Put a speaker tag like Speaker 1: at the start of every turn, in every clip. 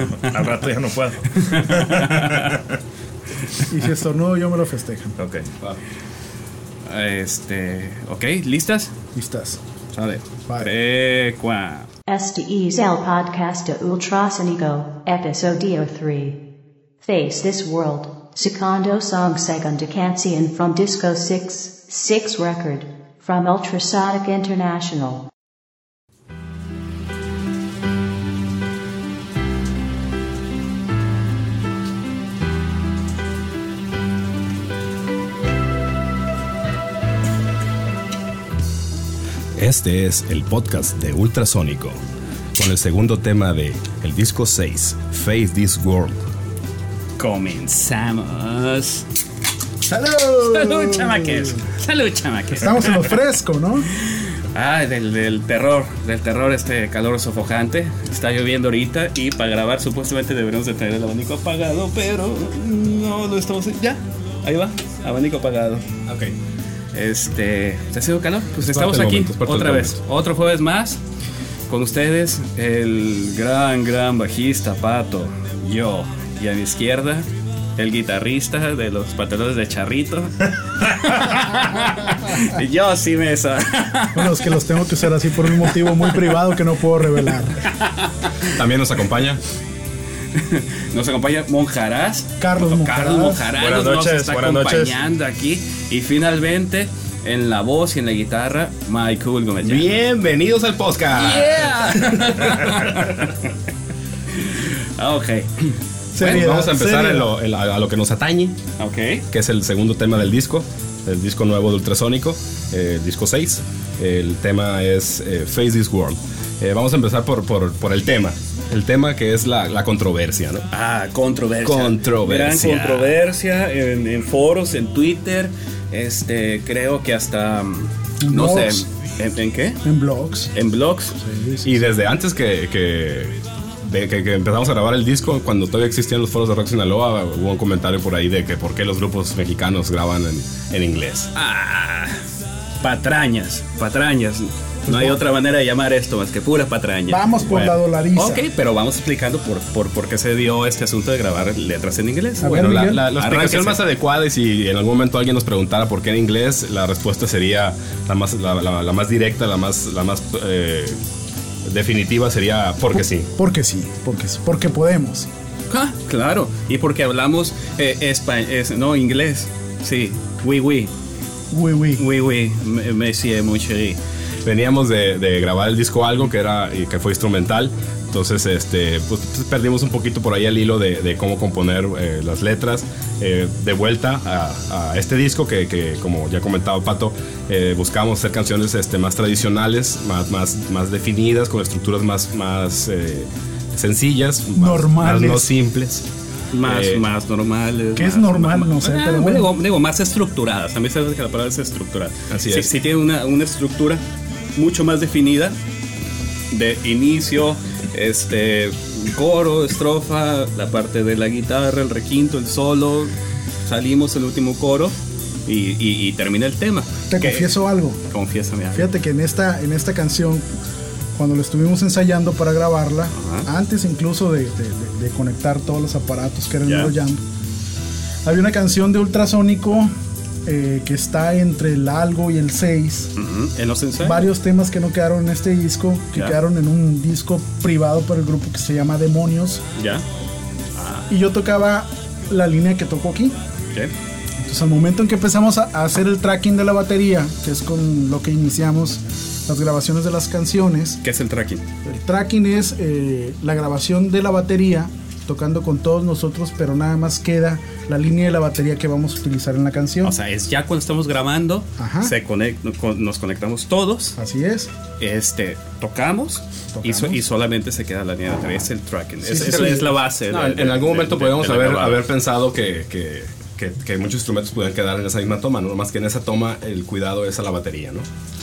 Speaker 1: Al rato ya no puedo.
Speaker 2: Y si estornudo, yo me lo festejan.
Speaker 1: Ok.
Speaker 3: Este. Ok, ¿listas?
Speaker 2: Listas.
Speaker 3: Sale.
Speaker 2: Vale.
Speaker 4: Este el podcast de Ultrasonico, episodio 3. Face This World, segundo song segunda canción from Disco 6, 6 record, from Ultrasonic International.
Speaker 5: Este es el podcast de Ultrasónico, con el segundo tema de el disco 6, Face This World.
Speaker 3: Comenzamos.
Speaker 2: ¡Salud!
Speaker 3: Salud, chamaques. Salud, chamaques.
Speaker 2: Estamos en lo fresco, ¿no?
Speaker 3: Ah, del, del terror, del terror, este calor sofocante. Está lloviendo ahorita y para grabar supuestamente deberíamos de tener el abanico apagado, pero no lo estamos... Ya, ahí va, abanico apagado.
Speaker 5: Ok.
Speaker 3: Este, ¿te ha sido calor? Pues
Speaker 5: Es
Speaker 3: estamos
Speaker 5: parte
Speaker 3: aquí
Speaker 5: momento,
Speaker 3: otra vez,
Speaker 5: momento.
Speaker 3: otro jueves más con ustedes, el gran, gran bajista Pato, yo, y a mi izquierda, el guitarrista de los pantalones de charrito. Y yo sí mesa.
Speaker 2: Bueno, es que los tengo que usar así por un motivo muy privado que no puedo revelar.
Speaker 5: También nos acompaña
Speaker 3: Nos acompaña Monjarás.
Speaker 2: Carlos
Speaker 3: Carlos
Speaker 2: Monjarás.
Speaker 3: Monjarás
Speaker 1: Buenas
Speaker 3: nos
Speaker 1: noches,
Speaker 3: está
Speaker 1: buenas noches.
Speaker 3: acompañando aquí. Y finalmente, en la voz y en la guitarra, Michael Gómez.
Speaker 5: Bienvenidos al podcast.
Speaker 3: Ah, ok.
Speaker 2: Seriedad,
Speaker 5: Vamos a empezar en lo- en la- a lo que nos atañe,
Speaker 3: Ok.
Speaker 5: que es el segundo tema del disco, el disco nuevo de Ultrasónico, eh, el disco 6. El tema es eh, Face This World. Eh, vamos a empezar por, por, por el tema. El tema que es la, la controversia, ¿no?
Speaker 3: Ah, controversia.
Speaker 5: Controversia.
Speaker 3: Gran controversia en, en foros, en Twitter. Este, creo que hasta. mm,
Speaker 2: En
Speaker 3: No sé.
Speaker 2: blogs.
Speaker 3: ¿En, en qué?
Speaker 2: En blogs.
Speaker 3: En blogs.
Speaker 5: Y desde antes que, que, de que- que empezamos a grabar el disco, cuando todavía existían los foros de Rock Sinaloa, hubo un comentario por ahí de que por qué los grupos mexicanos graban en, en inglés.
Speaker 3: Ah, patrañas. Patrañas. No hay otra manera de llamar esto más que pura patraña.
Speaker 2: Vamos por la dolariza.
Speaker 3: Ok, pero vamos explicando por, por, por qué se dio este asunto de grabar letras en inglés.
Speaker 2: A ver,
Speaker 5: Bueno, la,
Speaker 2: Miguel.
Speaker 5: la- la explicación más adecuada y si en algún momento alguien nos preguntara por qué en inglés, la respuesta sería la más, la, la- la más directa, la más, la más eh, definitiva sería porque sí.
Speaker 2: Porque sí, porque sí, porque podemos.
Speaker 3: Ah, claro. Y porque hablamos eh, espa- es- no inglés. Sí. Oui, oui.
Speaker 2: Uy.
Speaker 3: Oui, oui. M- Monsieur, mon chéri.
Speaker 5: Veníamos de, de grabar el disco algo que era y que fue instrumental. Entonces, este, pues, pues, perdimos un poquito por ahí el hilo de, de cómo componer eh, las letras. Eh, de vuelta a, a este disco que, que, como ya comentaba Pato, eh, buscamos hacer canciones este, más tradicionales, más, más, más definidas, con estructuras más, más eh, sencillas, más-
Speaker 2: Normales.
Speaker 5: más no simples.
Speaker 3: Más,
Speaker 5: Eh,
Speaker 3: más normales.
Speaker 2: ¿qué es
Speaker 3: más-
Speaker 2: normal?
Speaker 3: más-
Speaker 2: No sé,
Speaker 3: ah,
Speaker 2: pero bueno.
Speaker 3: digo, digo, más estructuradas. También sabes que la palabra es estructurada.
Speaker 5: Así
Speaker 3: sí,
Speaker 5: es.
Speaker 3: sí tiene una, una estructura mucho más definida de inicio, este coro, estrofa, la parte de la guitarra, el requinto, el solo. Salimos el último coro y, y- y termina el tema.
Speaker 2: Te
Speaker 3: Que-
Speaker 2: confieso algo.
Speaker 3: Confiésame algo.
Speaker 2: Fíjate que en esta, en esta canción, cuando lo estuvimos ensayando para grabarla,
Speaker 3: Ajá.
Speaker 2: antes incluso de, de- de- de conectar todos los aparatos que eran el Jam, había una canción de ultrasónico eh, que está entre el algo y el 6.
Speaker 3: Ujú, En los ensayos.
Speaker 2: Varios temas que no quedaron en este disco, que
Speaker 3: Ya.
Speaker 2: quedaron en un disco privado para el grupo que se llama Demonios.
Speaker 3: Ya.
Speaker 2: Y yo tocaba la línea que toco aquí.
Speaker 3: ok.
Speaker 2: Entonces al momento en que empezamos a a hacer el tracking de la batería, que es con lo que iniciamos las grabaciones de las canciones,
Speaker 3: ¿Qué es el tracking?
Speaker 2: el tracking es eh, la grabación de la batería tocando con todos nosotros, pero nada más queda la línea de la batería que vamos a utilizar en la canción.
Speaker 3: O sea, es ya cuando estamos grabando,
Speaker 2: Ajá.
Speaker 3: se conect- con- nos conectamos todos,
Speaker 2: Así es.
Speaker 3: este, tocamos, Y, so-
Speaker 2: Tocamos.
Speaker 3: y solamente se queda la línea de batería, es el tracking. es,
Speaker 2: sí,
Speaker 3: es-
Speaker 2: sí.
Speaker 3: es la base.
Speaker 5: No, en, en algún momento
Speaker 3: de-
Speaker 5: podemos haber, haber pensado que, que, que- que muchos instrumentos pudieran quedar en esa misma toma, ¿no? más que en esa toma el cuidado es a la batería. ¿no?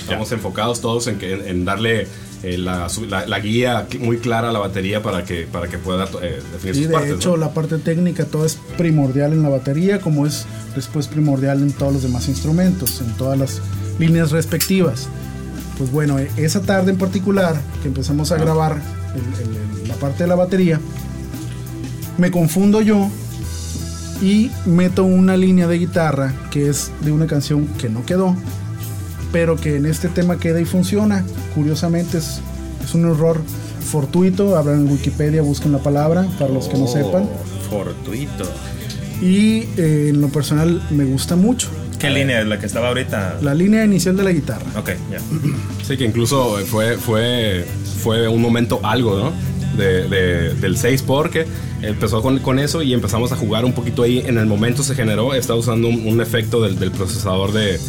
Speaker 5: Estamos enfocados todos en, que, en darle eh, la, la- la guía muy clara a la batería para que, para que pueda eh, definir
Speaker 2: Y
Speaker 5: sus
Speaker 2: de
Speaker 5: partes.
Speaker 2: hecho
Speaker 5: ¿no?
Speaker 2: la parte técnica todo es primordial en la batería como es después primordial en todos los demás instrumentos, en todas las líneas respectivas. Pues bueno, e- esa tarde en particular que empezamos a grabar el- el- el- la parte de la batería, me confundo yo y meto una línea de guitarra que es de una canción que no quedó, pero que en este tema queda y funciona. Curiosamente es, es un error fortuito, abran en Wikipedia, busquen la palabra para los que no
Speaker 3: Oh,
Speaker 2: sepan.
Speaker 3: Fortuito.
Speaker 2: Y eh, en lo personal me gusta mucho.
Speaker 1: ¿Qué línea es la que estaba ahorita?
Speaker 2: La línea inicial de la guitarra.
Speaker 1: Ok, ya.
Speaker 5: Sí, que incluso fue, fue, fue un momento algo, ¿no? De, de- del 6 porque empezó con, con eso y empezamos a jugar un poquito ahí. En el momento se generó, estaba usando un, un efecto del, del procesador de,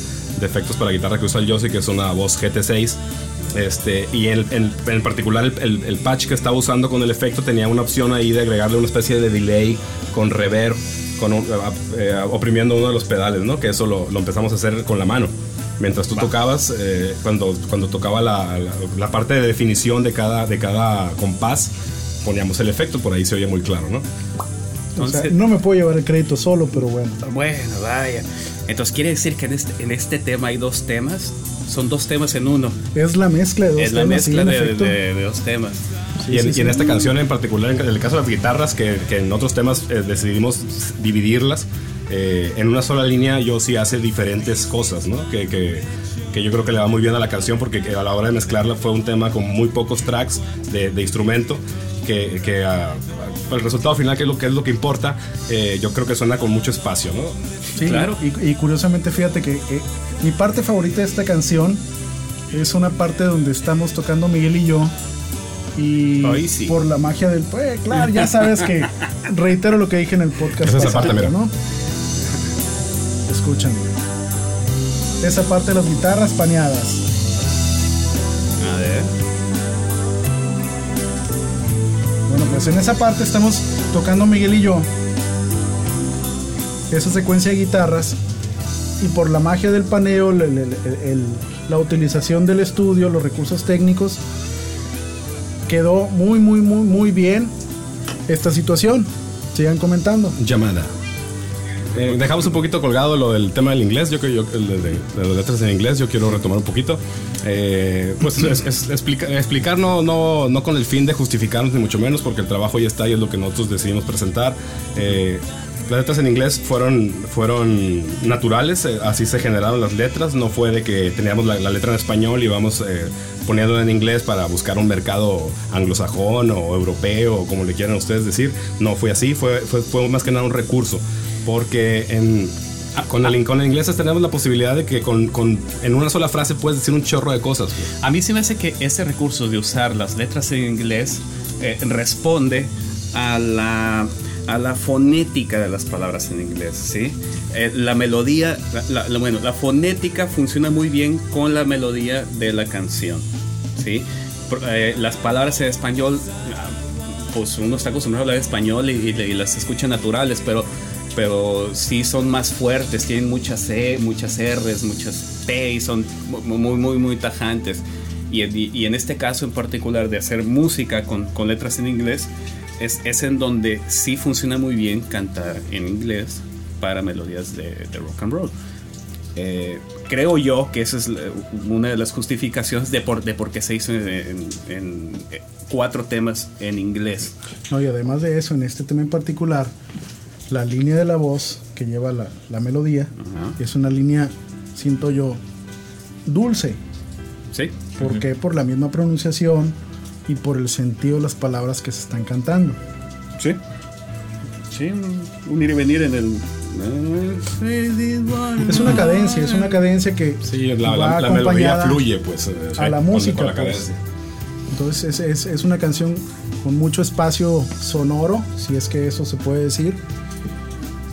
Speaker 5: de efectos para guitarra que usa el Yossi, que es una voz GT6. Este, y en, en- en particular el, el- el patch que estaba usando con el efecto tenía una opción ahí de agregarle una especie de delay con reverb, con un- eh, oprimiendo uno de los pedales, ¿no? Que eso lo, lo empezamos a hacer con la mano. Mientras tú tocabas, eh, cuando, cuando tocaba la, la- la parte de definición de cada, de cada compás, poníamos el efecto, por ahí se oye muy claro, ¿no?
Speaker 2: O sea,
Speaker 3: Entonces-
Speaker 2: no me puedo llevar el crédito solo, pero bueno.
Speaker 3: Bueno, vaya. Entonces quiere decir que en este, en este tema hay dos temas. Son dos temas en uno.
Speaker 2: Es la mezcla de dos
Speaker 3: es la
Speaker 2: temas, sí,
Speaker 3: mezcla
Speaker 2: en
Speaker 3: de,
Speaker 2: efecto.
Speaker 3: de- de dos temas.
Speaker 2: Sí,
Speaker 5: y en,
Speaker 2: sí,
Speaker 5: y en
Speaker 2: sí.
Speaker 5: esta canción en particular, en el caso de las guitarras, que, que en otros temas eh, decidimos dividirlas, eh, en una sola línea yo sí hace diferentes cosas, ¿no? Que, que, que yo creo que le va muy bien a la canción porque que a la hora de mezclarla fue un tema con muy pocos tracks de, de instrumento. Que, que ah, el resultado final, que es lo que, es lo que importa, eh, yo creo que suena con mucho espacio, ¿no?
Speaker 2: Sí,
Speaker 3: Claro.
Speaker 2: Y, y curiosamente, fíjate que eh, mi parte favorita de esta canción es una parte donde estamos tocando Miguel y yo. Y
Speaker 3: sí.
Speaker 2: por la magia del. Pues, claro, ya sabes que reitero lo que dije en el podcast.
Speaker 5: Es esa parte, mira.
Speaker 2: ¿no? Escuchan. Esa parte de las guitarras paneadas.
Speaker 3: A ver.
Speaker 2: Pues en esa parte estamos tocando Miguel y yo. Esa secuencia de guitarras. Y por la magia del paneo, el- el- el- la utilización del estudio, los recursos técnicos, quedó muy, muy, muy, muy bien esta situación. Sigan comentando.
Speaker 5: Llamada. Eh, dejamos un poquito colgado lo del tema del inglés, yo, yo de, de- de las letras en inglés, yo quiero retomar un poquito. Eh, pues es, es explica- explicar no, no, no con el fin de justificarnos ni mucho menos, porque el trabajo ya está y es lo que nosotros decidimos presentar. Eh, las letras en inglés fueron, fueron naturales, eh, así se generaron las letras, no fue de que teníamos la, la letra en español y vamos eh, poniéndola en inglés para buscar un mercado anglosajón o europeo o como le quieran ustedes decir, no fue así, fue, fue, fue más que nada un recurso, porque en, con, el, con el inglés tenemos la posibilidad de que con, con- en una sola frase puedes decir un chorro de cosas. güey.
Speaker 3: A mí se me hace que ese recurso de usar las letras en inglés eh, responde a la, a la fonética de las palabras en inglés, ¿sí? Eh, la melodía, la- la- bueno, la fonética funciona muy bien con la melodía de la canción, ¿sí? Eh, las palabras en español, ah, pues uno está acostumbrado a hablar español y, y- y las escucha naturales, pero pero sí son más fuertes, tienen muchas E, muchas R's, muchas P y son mu- muy, muy, muy tajantes. Y, y- y en este caso en particular de hacer música con, con letras en inglés, es, es en donde sí funciona muy bien cantar en inglés para melodías de, de rock and roll. Eh, creo yo que esa es una de las justificaciones de por, de por qué se hizo en, en- en, eh, cuatro temas en inglés.
Speaker 2: No, y además de eso, en este tema en particular, la línea de la voz que lleva la, la melodía es una línea, siento yo, dulce.
Speaker 3: ¿Sí?
Speaker 2: ¿Por qué? Por la misma pronunciación y por el sentido de las palabras que se están cantando.
Speaker 3: Sí. Sí, un ir y venir en el.
Speaker 2: Es una cadencia, es una cadencia que
Speaker 5: Sí, la,
Speaker 2: va
Speaker 5: la- la melodía fluye pues eh,
Speaker 2: a la música.
Speaker 5: con la
Speaker 2: pues.
Speaker 5: cadencia.
Speaker 2: Entonces es, es- es una canción con mucho espacio sonoro, si es que eso se puede decir,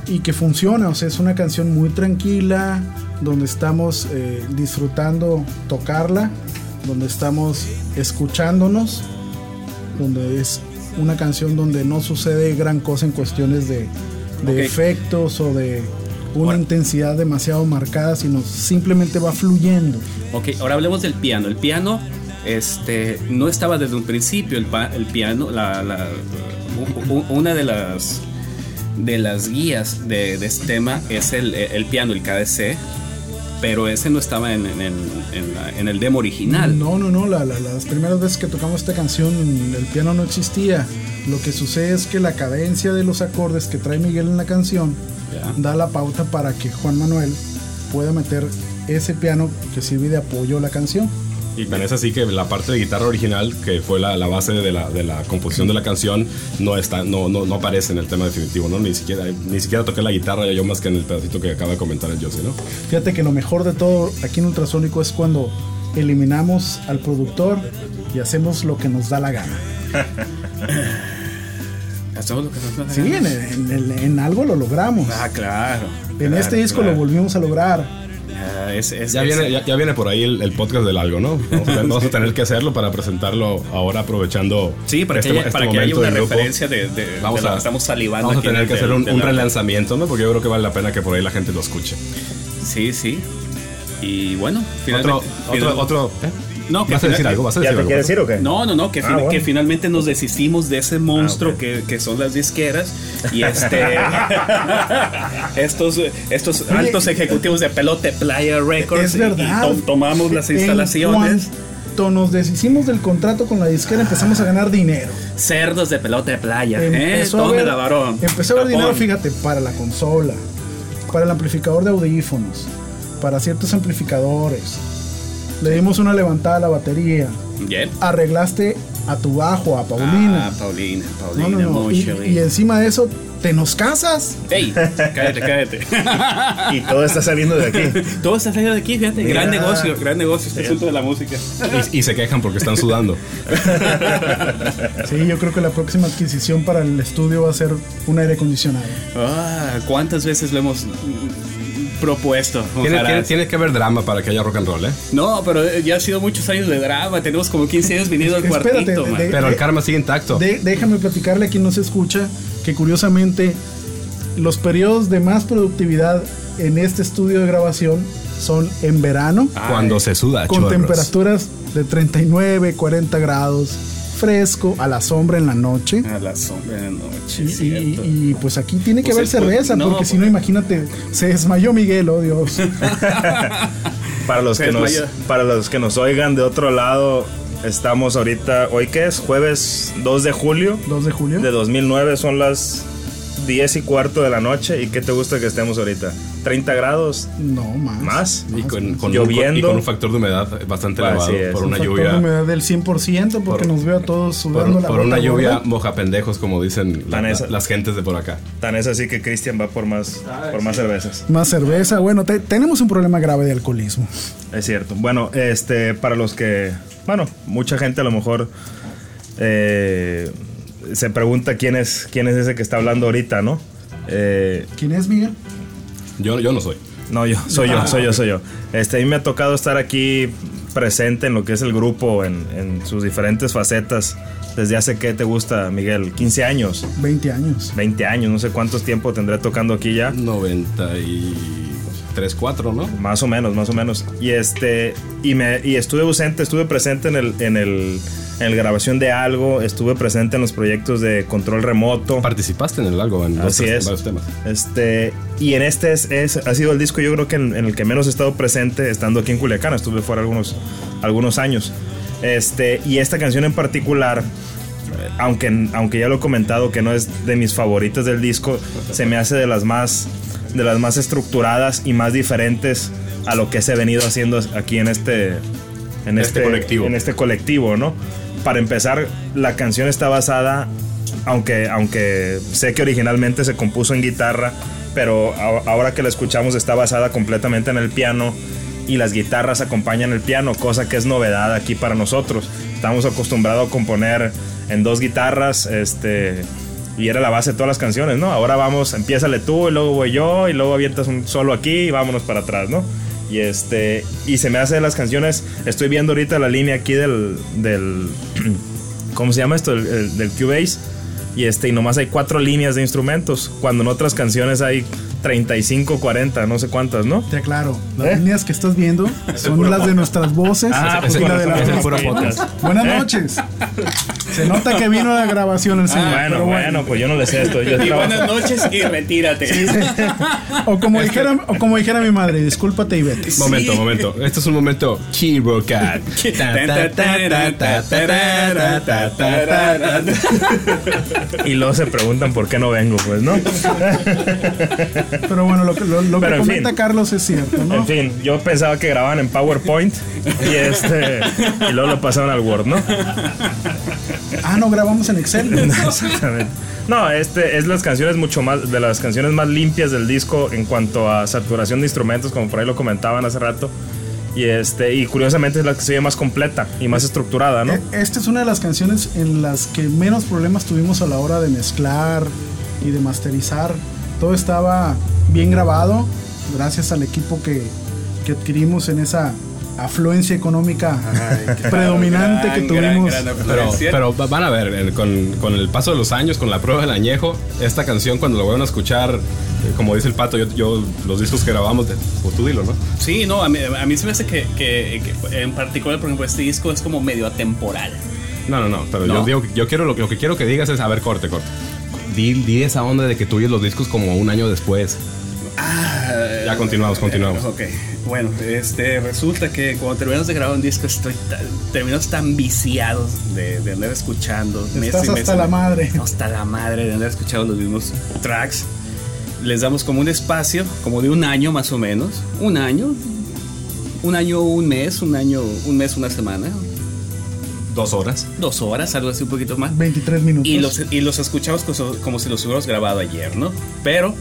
Speaker 2: y que funciona, o sea, es una canción muy tranquila, donde estamos eh, disfrutando tocarla, donde estamos escuchándonos, donde es una canción donde no sucede gran cosa en cuestiones de, de
Speaker 3: Ok.
Speaker 2: efectos o de una intensidad demasiado marcada, sino simplemente va fluyendo.
Speaker 3: Ok, ahora hablemos del piano. El piano este, no estaba desde un principio. El, piano, la, una de las, de las guías de, de este tema es el, el piano, el KDC. pero ese no estaba en, en- en la- en el demo original.
Speaker 2: No, no, no. la- la- las primeras veces que tocamos esta canción, el piano no existía. Lo que sucede es que la cadencia de los acordes que trae Miguel en la canción da la pauta para que Juan Manuel pueda meter ese piano que sirve de apoyo a la canción.
Speaker 5: Y tan es así que la parte de guitarra original, que fue la, la base de la, de la composición de la canción, no está, no, no, no aparece en el tema definitivo, ¿no? Ni siquiera, ni siquiera toqué la guitarra yo más que en el pedacito que acaba de comentar el Josie, ¿no?
Speaker 2: Fíjate que lo mejor de todo aquí en Ultrasónico es cuando eliminamos al productor y hacemos lo que nos da la gana.
Speaker 3: Hacemos lo que nos da la
Speaker 2: Sí,
Speaker 3: gana.
Speaker 2: en, en- en- en algo lo logramos.
Speaker 3: Ah, claro.
Speaker 2: en
Speaker 3: claro,
Speaker 2: este disco
Speaker 3: claro.
Speaker 2: lo volvimos a lograr.
Speaker 3: Es- es-
Speaker 5: Ya
Speaker 3: es-
Speaker 5: viene, ya, ya viene por ahí el, el podcast del algo, ¿no? Vamos a, vamos a tener que hacerlo para presentarlo ahora aprovechando
Speaker 3: Sí, para que,
Speaker 5: este-
Speaker 3: haya,
Speaker 5: este
Speaker 3: para que haya una referencia de, de-
Speaker 5: Vamos
Speaker 3: de lo
Speaker 5: a,
Speaker 3: que estamos salivando.
Speaker 5: vamos a tener que hacer un, relanzamiento, ¿no? Porque yo creo que vale la pena que por ahí la gente lo escuche.
Speaker 3: Sí, sí. Y bueno,
Speaker 5: Otro,
Speaker 3: finalmente.
Speaker 5: otro, otro. ¿eh?
Speaker 3: No, que
Speaker 5: ¿Vas a decir algo? ¿Vas a
Speaker 6: ¿Ya
Speaker 5: decir
Speaker 6: te
Speaker 5: algo?
Speaker 6: quieres decir o qué?
Speaker 3: No, no, no, que,
Speaker 6: Ah,
Speaker 3: fin-
Speaker 6: bueno.
Speaker 3: que finalmente nos desistimos de ese monstruo
Speaker 6: Ah, ok.
Speaker 3: que, que son las disqueras y este estos estos
Speaker 2: Oye,
Speaker 3: altos ejecutivos de Pelote Playa Records
Speaker 2: Es verdad.
Speaker 3: y to- tomamos las instalaciones
Speaker 2: cuanto nos deshicimos del contrato con la disquera, empezamos a ganar dinero.
Speaker 3: cerdos de Pelote Playa, ¿eh?
Speaker 2: Empezó a
Speaker 3: Tome
Speaker 2: haber,
Speaker 3: la varón.
Speaker 2: empezó a haber dinero, fíjate, para la consola, para el amplificador de audífonos, para ciertos amplificadores. Le dimos una levantada a la batería.
Speaker 3: Bien.
Speaker 2: Arreglaste a tu bajo, a Paulina.
Speaker 3: Ah, Paulina,
Speaker 2: no,
Speaker 3: Paulina,
Speaker 2: no, no.
Speaker 3: muy
Speaker 2: Y, encima de eso, te nos casas.
Speaker 3: Ey, cállate, cállate.
Speaker 6: Y todo está saliendo de aquí.
Speaker 3: Todo está saliendo de aquí, fíjate.
Speaker 6: Mira.
Speaker 3: Gran negocio, gran negocio este asunto de la música.
Speaker 5: Y, y se quejan porque están sudando.
Speaker 2: Sí, yo creo que la próxima adquisición para el estudio va a ser un aire acondicionado.
Speaker 3: Ah, ¿cuántas veces lo hemos propuesto?
Speaker 5: Tiene, tiene- tiene que haber drama para que haya rock and roll, ¿eh?
Speaker 3: No, pero eh, ya ha sido muchos años de drama. Tenemos como 15 años viniendo al
Speaker 2: Espérate,
Speaker 3: cuartito,
Speaker 2: de-
Speaker 3: man.
Speaker 2: de-
Speaker 5: Pero el karma sigue intacto.
Speaker 2: De- déjame platicarle a quien no se escucha que curiosamente los periodos de más productividad en este estudio de grabación son en verano
Speaker 5: Cuando se suda,
Speaker 2: con
Speaker 5: chorros.
Speaker 2: temperaturas de 39, 40 grados, fresco, a la sombra en la noche.
Speaker 3: A la sombra de la noche,
Speaker 2: Y, y- y, pues aquí tiene que
Speaker 3: Pues
Speaker 2: haber cerveza,
Speaker 3: no,
Speaker 2: porque si no,
Speaker 3: pues-
Speaker 2: imagínate, se desmayó Miguel, oh Dios.
Speaker 6: Para los, que nos, para los que nos oigan de otro lado, estamos ahorita, ¿hoy qué es? Jueves 2 de julio
Speaker 2: 2 de julio.
Speaker 6: de 2009, son las 10 y cuarto de la noche. ¿Y qué te gusta que estemos ahorita? ¿30 grados?
Speaker 2: No, más.
Speaker 6: ¿Más?
Speaker 5: Y con, con
Speaker 6: Lloviendo.
Speaker 5: Un, y con un factor de humedad bastante elevado por
Speaker 2: Un
Speaker 5: una
Speaker 2: factor
Speaker 5: lluvia.
Speaker 2: de humedad del 100% porque
Speaker 5: Por-
Speaker 2: nos veo a todos
Speaker 5: Por,
Speaker 2: sudando la
Speaker 5: por una lluvia
Speaker 2: gorda.
Speaker 5: moja pendejos, como dicen la-
Speaker 6: Tan
Speaker 5: la-
Speaker 6: esa-
Speaker 5: las gentes de por acá.
Speaker 6: Tan es así que Cristian va por más, por más cervezas.
Speaker 2: Más cerveza. Bueno, te- tenemos un problema grave de alcoholismo.
Speaker 6: Es cierto. Bueno, este, para los que, bueno, mucha gente a lo mejor eh, se pregunta quién es, quién es ese que está hablando ahorita, ¿no? Eh,
Speaker 2: ¿Quién es Miguel?
Speaker 5: Yo, yo no soy.
Speaker 6: no, yo, soy yo, soy yo, soy yo. Este, a mí me ha tocado estar aquí presente en lo que es el grupo, en, en sus diferentes facetas. Desde hace, ¿qué te gusta, Miguel? 15 años,
Speaker 2: 20 años.
Speaker 6: 20 años, no sé cuántos tiempo tendré tocando aquí ya.
Speaker 5: 93, 4, ¿no?
Speaker 6: Más o menos, más o menos. Y este y me y estuve ausente, estuve presente en el en el en la grabación de algo, estuve presente en los proyectos de control remoto.
Speaker 5: Participaste en el algo, en,
Speaker 6: Así es.
Speaker 5: varios temas.
Speaker 6: Este, y en este es, es- ha sido el disco yo creo que en, en el que menos he estado presente estando aquí en Culiacán, estuve fuera algunos algunos años. Este, y esta canción en particular aunque, aunque ya lo he comentado que no es de mis favoritas del disco, se me hace de las más de las más estructuradas y más diferentes a lo que se ha venido haciendo aquí en este en
Speaker 5: Este colectivo.
Speaker 6: en este colectivo, ¿no? Para empezar, la canción está basada aunque aunque sé que originalmente se compuso en guitarra, pero ahora que la escuchamos está basada completamente en el piano y las guitarras acompañan el piano, cosa que es novedad aquí para nosotros. Estamos acostumbrados a componer en dos guitarras, este, y era la base de todas las canciones, ¿no? Ahora vamos, empiézale tú, y luego voy yo, y luego avientas un solo aquí y vámonos para atrás, ¿no? Y este, y se me hace de las canciones, estoy viendo ahorita la línea aquí del, del ¿cómo se llama esto? El- el- del Cubase. Y este, y nomás hay cuatro líneas de instrumentos, cuando en otras canciones hay 35, 40, no sé cuántas, ¿no?
Speaker 2: Te aclaro, las
Speaker 6: ¿Eh?
Speaker 2: líneas que estás viendo son las de nuestras voces
Speaker 6: Ah,
Speaker 2: y la de la
Speaker 6: ese
Speaker 2: voz.
Speaker 6: puro podcast.
Speaker 2: Buenas noches. Se nota que vino la grabación el señor.
Speaker 6: bueno,
Speaker 2: pero
Speaker 6: bueno, pues yo no le sé esto. Yo
Speaker 3: Y
Speaker 6: trabajo-
Speaker 3: buenas noches y retírate.
Speaker 2: O como dijera, o como dijera mi madre, discúlpate y vete.
Speaker 5: Momento, momento. Este es un momento Hero Cat.
Speaker 6: Y luego se preguntan por qué no vengo, pues, ¿no?
Speaker 2: Pero bueno, lo que, lo, lo que comenta
Speaker 6: fin.
Speaker 2: Carlos es cierto, ¿no?
Speaker 6: En fin, yo pensaba que grababan en PowerPoint y este y luego lo pasaron al Word, ¿no?
Speaker 2: Ah, no grabamos en Excel.
Speaker 6: Exactamente. No, este es las canciones mucho más de las canciones más limpias del disco en cuanto a saturación de instrumentos, como por ahí lo comentaban hace rato. Y este y curiosamente es la que se ve más completa y más estructurada, ¿no?
Speaker 2: Eh, Esta es una de las canciones en las que menos problemas tuvimos a la hora de mezclar y de masterizar. Todo estaba bien grabado, gracias al equipo que, que adquirimos en esa afluencia económica predominante que
Speaker 3: Gran, gran,
Speaker 2: tuvimos.
Speaker 3: gran
Speaker 5: Pero,
Speaker 3: afluencia.
Speaker 5: pero va- van a ver, eh, con, con el paso de los años, con la prueba del añejo, esta canción cuando la vuelvan a escuchar, eh, como dice el pato, yo, yo los discos que grabamos, de, pues tú dilo, ¿no?
Speaker 3: Sí, no, a mí, a mí se me hace que, que- que en particular, por ejemplo, este disco es como medio atemporal.
Speaker 5: No, no, no, pero
Speaker 3: ¿No?
Speaker 5: yo digo, yo quiero, lo, lo que quiero que digas es, a ver, corte, corte. Di, di esa onda de que tú oyes los discos como un año después. Ya continuamos, continuamos.
Speaker 3: Ok, bueno, este, resulta que cuando terminamos de grabar un disco estoy tan- terminamos tan viciados de, de andar escuchando. mes
Speaker 2: Estás
Speaker 3: mes.
Speaker 2: hasta la madre.
Speaker 3: Hasta la madre de andar escuchando los mismos tracks. Les damos como un espacio, como de un año más o menos. Un año. Un año, un mes, un año, un mes, una semana.
Speaker 5: Dos horas.
Speaker 3: Dos horas, algo así un poquito más.
Speaker 2: 23 minutos.
Speaker 3: Y los, y los escuchamos como, como si los hubiéramos grabado ayer, ¿no? Pero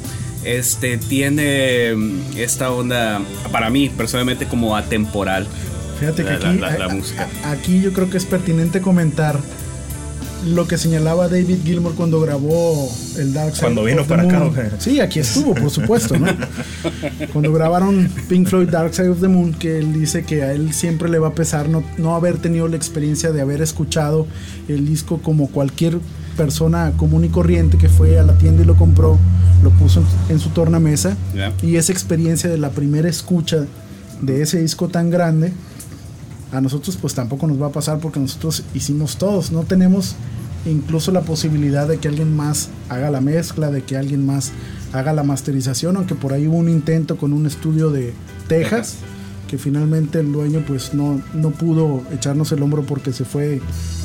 Speaker 3: este tiene mm, esta onda, para mí personalmente, como atemporal.
Speaker 2: Fíjate que
Speaker 3: la-
Speaker 2: aquí,
Speaker 3: la- música.
Speaker 2: aquí yo creo que es pertinente comentar lo que señalaba David Gilmour cuando grabó el Dark Side
Speaker 6: Cuando vino
Speaker 2: of the
Speaker 6: para acá,
Speaker 2: Moon.
Speaker 6: ¿o qué?
Speaker 2: Sí, aquí estuvo, por supuesto, ¿no? cuando grabaron Pink Floyd Dark Side of the Moon, que él dice que a él siempre le va a pesar no, no haber tenido la experiencia de haber escuchado el disco como cualquier persona común y corriente que fue a la tienda y lo compró, lo puso en, en su tornamesa y esa experiencia de la primera escucha de ese disco tan grande a nosotros pues tampoco nos va a pasar porque nosotros hicimos todos, no tenemos incluso la posibilidad de que alguien más haga la mezcla, de que alguien más haga la masterización, aunque por ahí hubo un intento con un estudio de Texas, que finalmente el dueño pues no, no pudo echarnos el hombro porque se fue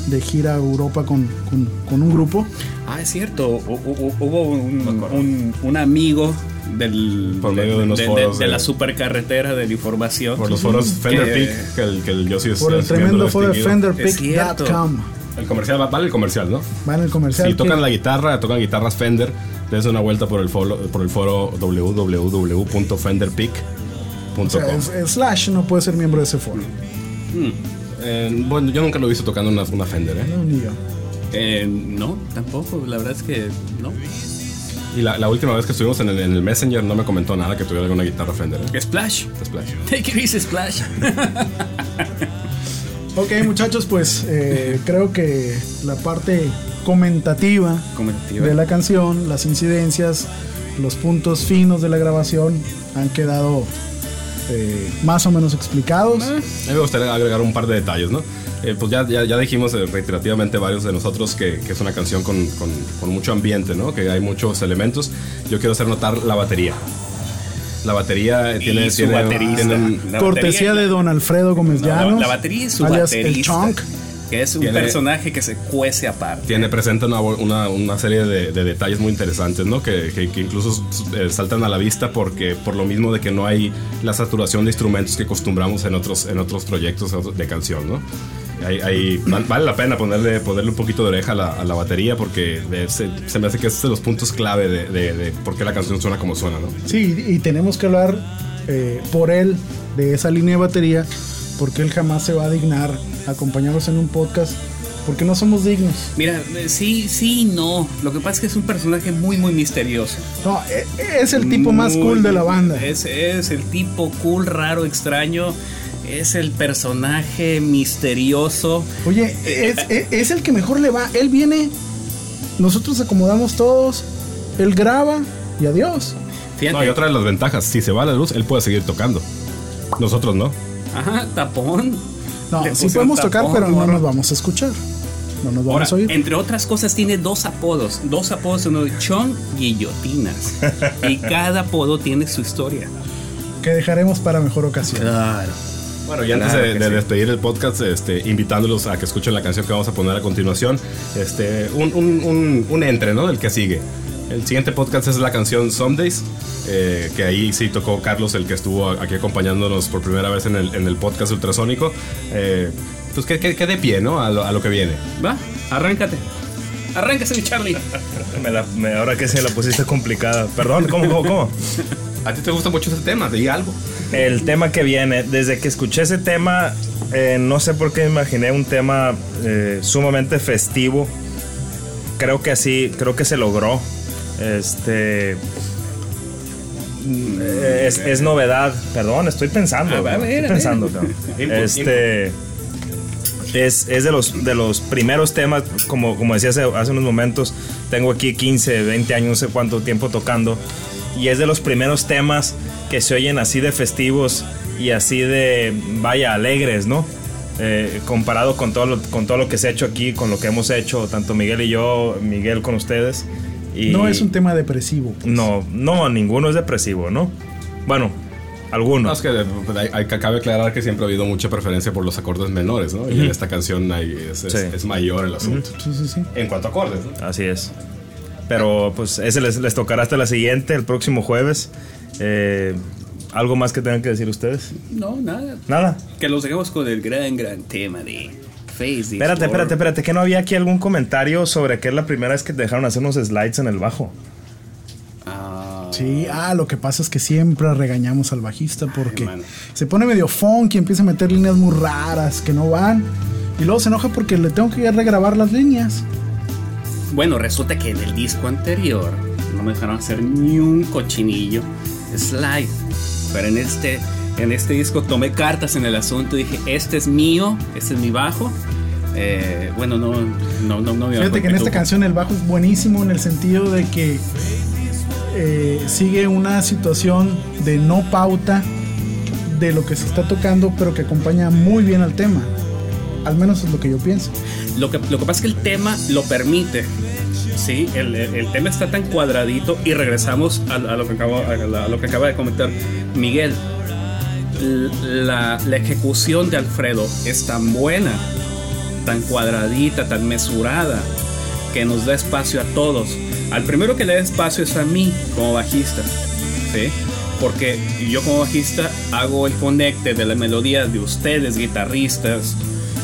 Speaker 2: de gira a Europa con, con- con un grupo.
Speaker 3: Ah, es cierto. hu- hu- Hubo un, un- un amigo del,
Speaker 5: Por medio de
Speaker 3: de,
Speaker 5: foros
Speaker 3: de
Speaker 5: de-
Speaker 3: la supercarretera de la información.
Speaker 5: Por los foros Fender
Speaker 3: Que-
Speaker 5: Peak, que el, que el Yossi es
Speaker 2: Por el tremendo foro. FenderPick.com.
Speaker 5: El comercial, va- vale el comercial, ¿no?
Speaker 2: Va en el comercial.
Speaker 5: Si tocan
Speaker 2: que-
Speaker 5: la guitarra, tocan guitarras Fender, dense una vuelta por el foro, por el foro www.fenderpeak.com.
Speaker 2: o sea, es- es Slash no puede ser miembro de ese foro.
Speaker 5: Eh, bueno, yo nunca lo he visto tocando una, una Fender, ¿eh?
Speaker 2: No, ni yo.
Speaker 3: Eh, no, tampoco. La verdad es que no.
Speaker 5: Y la, la última vez que estuvimos en el, en el Messenger no me comentó nada que tuviera alguna guitarra Fender, ¿eh?
Speaker 3: Splash.
Speaker 5: Splash.
Speaker 3: Take it easy, Splash.
Speaker 2: Ok, muchachos, pues eh, creo que la parte comentativa
Speaker 3: Comentativa.
Speaker 2: de la canción, las incidencias, los puntos finos de la grabación han quedado eh, más o menos explicados.
Speaker 5: A mí me gustaría agregar un par de detalles, ¿no? Eh, pues ya, ya, ya dijimos eh, reiterativamente varios de nosotros que, que es una canción con, con- con mucho ambiente, ¿no? Que hay muchos elementos. Yo quiero hacer notar la batería. La batería eh, tiene,
Speaker 3: y su
Speaker 5: tiene-
Speaker 3: baterista.
Speaker 5: tienen-
Speaker 3: La
Speaker 2: Cortesía
Speaker 3: batería-
Speaker 2: de don Alfredo Gómez
Speaker 3: No, la,
Speaker 2: Llanos.
Speaker 3: la batería y su
Speaker 2: alias el
Speaker 3: baterista. Que es un
Speaker 5: Tiene-
Speaker 3: personaje que se cuece aparte.
Speaker 5: tiene presenta una, una, una serie de, de detalles muy interesantes, ¿no? Que, que- que incluso eh, saltan a la vista porque por lo mismo de que no hay la saturación de instrumentos que acostumbramos en otros, en otros proyectos de canción, ¿no? Hay- hay- val- vale la pena ponerle, ponerle un poquito de oreja a la, a la batería porque se, se me hace que es de los puntos clave de, de- de por qué la canción suena como suena, ¿no?
Speaker 2: Sí, y tenemos que hablar eh, por él de esa línea de batería, porque él jamás se va a dignar a acompañarnos en un podcast, porque no somos dignos.
Speaker 3: Mira, eh, sí, sí, y no. Lo que pasa es que es un personaje muy, muy misterioso.
Speaker 2: No, e- es el tipo más cool de la banda.
Speaker 3: Es, es el tipo cool, raro, extraño. Es el personaje misterioso.
Speaker 2: Oye, es, es- es el que mejor le va. Él viene, nosotros acomodamos todos, él graba y adiós.
Speaker 3: Fíjate.
Speaker 5: No, y otra de las ventajas, si se va la luz, él puede seguir tocando. Nosotros no.
Speaker 3: Ajá, tapón.
Speaker 2: No, sí podemos tocar, pero no nos vamos a escuchar. No nos
Speaker 3: Ahora,
Speaker 2: vamos a oír.
Speaker 3: entre otras cosas, tiene dos apodos. Dos apodos, uno de Chon Guillotinas. y cada apodo tiene su historia.
Speaker 2: Que dejaremos para mejor ocasión.
Speaker 3: Claro.
Speaker 5: Bueno, y antes
Speaker 3: Claro
Speaker 5: de,
Speaker 3: que
Speaker 5: de
Speaker 3: sí.
Speaker 5: despedir el podcast, este, invitándolos a que escuchen la canción que vamos a poner a continuación, este, un, un, un, un entre, ¿no? Del que sigue. El siguiente podcast es la canción Some Days, eh, que ahí sí tocó Carlos, el que estuvo aquí acompañándonos por primera vez en el, en el podcast ultrasónico. Eh, pues que, que, que de pie, ¿no? A lo, a lo que viene.
Speaker 3: Va, arráncate. Arráncase, mi Charlie.
Speaker 6: Me la- me- ahora que se la pusiste complicada. Perdón, ¿cómo, cómo, cómo?
Speaker 5: ¿A ti te gusta mucho ese tema? Di algo.
Speaker 6: El tema que viene, desde que escuché ese tema, eh, no sé por qué imaginé un tema eh, sumamente festivo. Creo que así, creo que se logró. Este. mm, Es, es novedad, perdón, estoy pensando.
Speaker 3: A ver, a
Speaker 6: estoy
Speaker 3: ver.
Speaker 6: pensando. Este es, es de los de los primeros temas, como, como decía hace, hace unos momentos, tengo aquí 15, 20 años, no sé cuánto tiempo tocando, y es de los primeros temas que se oyen así de festivos y así de, vaya, alegres, ¿no? Eh, comparado con todo, lo, con todo lo que se ha hecho aquí, con lo que hemos hecho, tanto Miguel y yo, Miguel con ustedes. Y
Speaker 2: No es un tema depresivo. pues.
Speaker 6: No, no, ninguno es depresivo, ¿no? Bueno,
Speaker 5: No,
Speaker 6: algunos.
Speaker 5: es que pues, hay, cabe aclarar que siempre ha habido mucha preferencia por los acordes menores, ¿no? Y en esta canción hay- es, es-
Speaker 6: Sí.
Speaker 5: es mayor el asunto.
Speaker 2: Sí, sí, sí.
Speaker 5: En cuanto a acordes, ¿no?
Speaker 6: Así es. Pero pues ese les, les tocará hasta la siguiente, el próximo jueves. Eh, ¿Algo más que tengan que decir ustedes?
Speaker 3: No, nada.
Speaker 6: Nada.
Speaker 3: Que los dejemos con el gran, gran tema de Face
Speaker 6: Espérate, espérate, espérate, que no había aquí algún comentario sobre que es la primera vez que te dejaron hacer unos slides en el bajo.
Speaker 3: Ah,
Speaker 2: Sí, ah, lo que pasa es que siempre regañamos al bajista porque se pone medio funky, empieza a meter líneas muy raras que no van. Y luego se enoja porque le tengo que regrabar las líneas.
Speaker 3: Bueno, resulta que en el disco anterior no me dejaron hacer ni un cochinillo slide. Pero en este, en este disco tomé cartas en el asunto. Dije, este es mío, este es mi bajo. Eh, bueno, no, no, no, no me
Speaker 2: Fíjate que en esta canción el bajo es buenísimo en el sentido de que eh, sigue una situación de no pauta de lo que se está tocando, pero que acompaña muy bien al tema. Al menos es lo que yo pienso.
Speaker 3: Lo que, lo que pasa es que el tema lo permite. Sí, el, el- tema está tan cuadradito y regresamos a, a lo, que acabo- a a lo que acaba de comentar Miguel. La ejecución de Alfredo es tan buena, tan cuadradita, tan mesurada, que nos da espacio a todos. Al primero que le da espacio es a mí como bajista. ¿sí? Porque yo como bajista hago el conecte de la melodía de ustedes, guitarristas,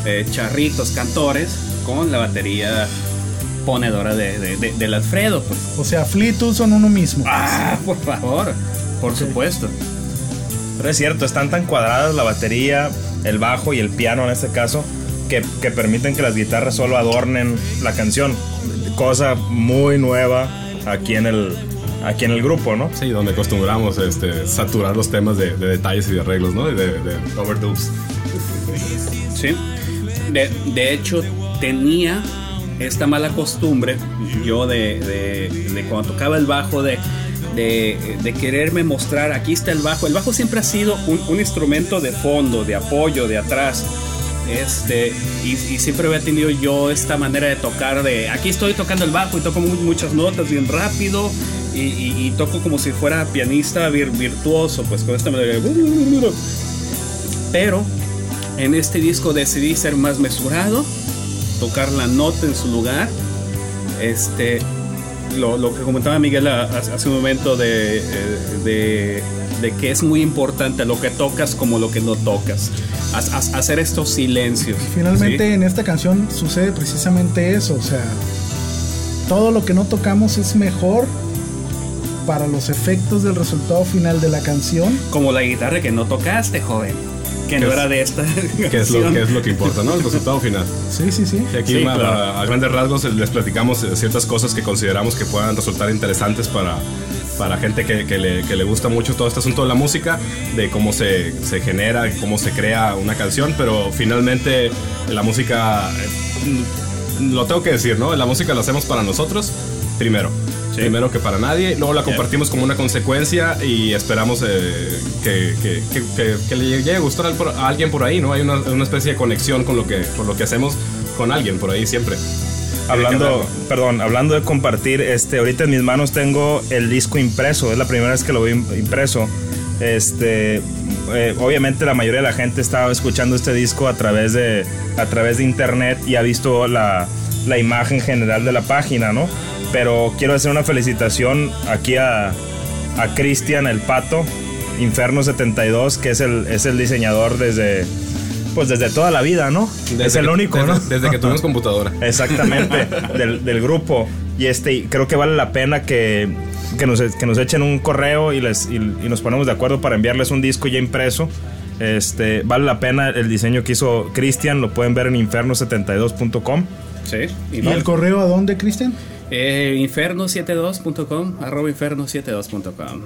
Speaker 3: eh, charritos, cantores, con la batería ponedora de, de- de- del Alfredo. pues.
Speaker 2: O sea, Fleetwood son uno mismo.
Speaker 3: Ah, por favor, por supuesto.
Speaker 6: Pero es cierto, están tan cuadradas la batería, el bajo y el piano en este caso, que, que permiten que las guitarras solo adornen la canción. Cosa muy nueva aquí en el, aquí en el grupo, ¿no?
Speaker 5: Sí, donde acostumbramos este, saturar los temas de, de detalles y de arreglos, ¿no? Y de, de overdubs.
Speaker 3: Sí. De, de hecho, tenía esta mala costumbre, yo de, de- de cuando tocaba el bajo, de, de, quererme mostrar, aquí está el bajo. El bajo siempre ha sido un, instrumento de fondo, de apoyo, de atrás. Este, y, siempre había tenido yo esta manera de tocar de aquí estoy tocando el bajo y toco mu- muchas notas bien rápido y, y- toco como si fuera pianista vir- virtuoso pues con esta manera pero en este disco decidí ser más mesurado, tocar la nota en su lugar. Este, lo, lo que comentaba Miguel hace un momento de, eh, de, de que es muy importante lo que tocas como lo que no tocas. Hacer estos silencios.
Speaker 2: Finalmente
Speaker 3: ¿sí?
Speaker 2: en esta canción sucede precisamente eso, o sea, todo lo que no tocamos es mejor para los efectos del resultado final de la canción.
Speaker 3: Como la guitarra que no tocaste, joven. Que no
Speaker 5: es-
Speaker 3: era de esta.
Speaker 5: Que es, lo, que es lo que importa, ¿no? El resultado final.
Speaker 2: Sí, sí, sí.
Speaker 5: Y aquí
Speaker 3: Sí,
Speaker 5: a,
Speaker 3: claro.
Speaker 5: a grandes rasgos eh, les platicamos eh, ciertas cosas que consideramos que puedan resultar interesantes para, para gente que, que le, que le gusta mucho todo este asunto de la música, de cómo se, se genera, cómo se crea una canción, pero finalmente la música, eh, lo tengo que decir, ¿no? La música la hacemos para nosotros, primero. Primero que para nadie. Luego la compartimos como una consecuencia y esperamos eh, que, que- que- que- que le llegue a gustar a alguien por ahí, ¿no? Hay una, una especie de conexión con lo, que, con lo que hacemos con alguien por ahí siempre.
Speaker 6: Hablando, perdón, hablando de compartir, este, ahorita en mis manos tengo el disco impreso, es la primera vez que lo veo im- impreso. Este, eh, obviamente la mayoría de la gente estaba escuchando este disco a través de, a través de internet y ha visto la, la imagen general de la página, ¿no? Pero quiero hacer una felicitación aquí a, a Cristian el Pato, Inferno 72, que es el, es el diseñador desde, pues desde toda la vida, ¿no? es el
Speaker 5: que-
Speaker 6: único,
Speaker 5: desde,
Speaker 6: ¿no?
Speaker 5: Desde que tuvimos computadora.
Speaker 6: Exactamente, del, del grupo. Y este, y creo que vale la pena que, que, nos, que nos echen un correo y, les, y, y nos ponemos de acuerdo para enviarles un disco ya impreso. Este, vale la pena el diseño que hizo Cristian, lo pueden ver en inferno72.com.
Speaker 3: Sí.
Speaker 2: ¿Y el correo a dónde, Cristian?
Speaker 3: Eh, inferno72.com, arroba inferno72.com.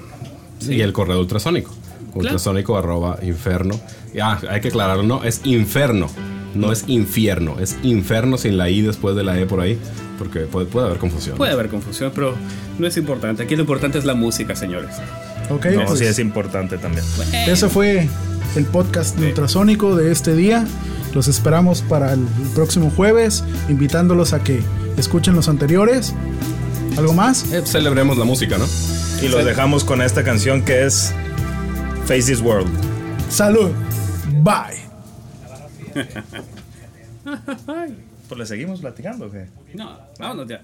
Speaker 5: Y el correo ultrasónico. Ultrasónico arroba inferno. Ah, hay que aclararlo, no, es inferno. No es infierno, es inferno sin la I después de la E por ahí. Porque puede, puede haber confusión.
Speaker 3: Puede haber confusión, pero no es importante. Aquí lo importante es la música, señores.
Speaker 2: Ok,
Speaker 6: No,
Speaker 2: pues
Speaker 6: sí es importante también.
Speaker 2: ese fue el podcast ultrasónico de este día. Los esperamos para el próximo jueves, invitándolos a que escuchen los anteriores. ¿Algo más?
Speaker 5: Eh, celebremos la música, ¿no?
Speaker 6: Y los dejamos con esta canción que es Face This World.
Speaker 2: Salud. Bye.
Speaker 6: Pues le seguimos platicando, ¿o qué?
Speaker 3: No, vámonos ya.